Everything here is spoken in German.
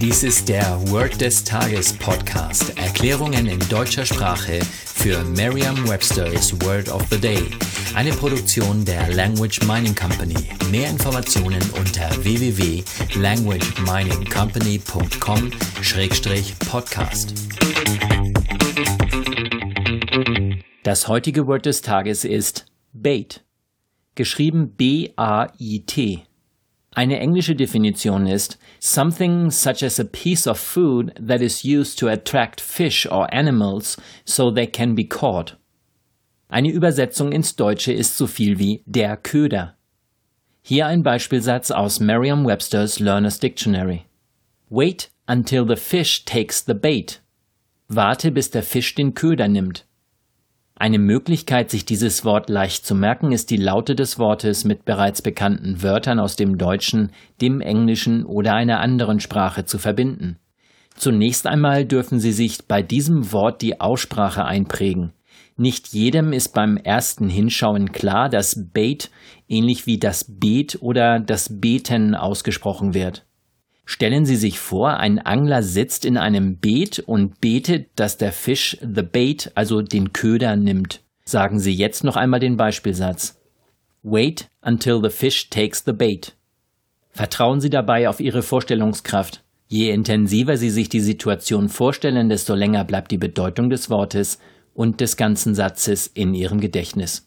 Dies ist der Word des Tages Podcast. Erklärungen in deutscher Sprache für Merriam-Webster's Word of the Day. Eine Produktion der Language Mining Company. Mehr Informationen unter www.languageminingcompany.com-podcast. Das heutige Word des Tages ist Bait. Geschrieben B-A-I-T. Eine englische Definition ist something such as a piece of food that is used to attract fish or animals so they can be caught. Eine Übersetzung ins Deutsche ist so viel wie der Köder. Hier ein Beispielsatz aus Merriam-Webster's Learner's Dictionary. Wait until the fish takes the bait. Warte, bis der Fisch den Köder nimmt. Eine Möglichkeit, sich dieses Wort leicht zu merken, ist die Laute des Wortes mit bereits bekannten Wörtern aus dem Deutschen, dem Englischen oder einer anderen Sprache zu verbinden. Zunächst einmal dürfen Sie sich bei diesem Wort die Aussprache einprägen. Nicht jedem ist beim ersten Hinschauen klar, dass Bait ähnlich wie das Beet oder das Beten ausgesprochen wird. Stellen Sie sich vor, ein Angler sitzt in einem Beet und betet, dass der Fisch the bait, also den Köder, nimmt. Sagen Sie jetzt noch einmal den Beispielsatz. Wait until the fish takes the bait. Vertrauen Sie dabei auf Ihre Vorstellungskraft. Je intensiver Sie sich die Situation vorstellen, desto länger bleibt die Bedeutung des Wortes und des ganzen Satzes in Ihrem Gedächtnis.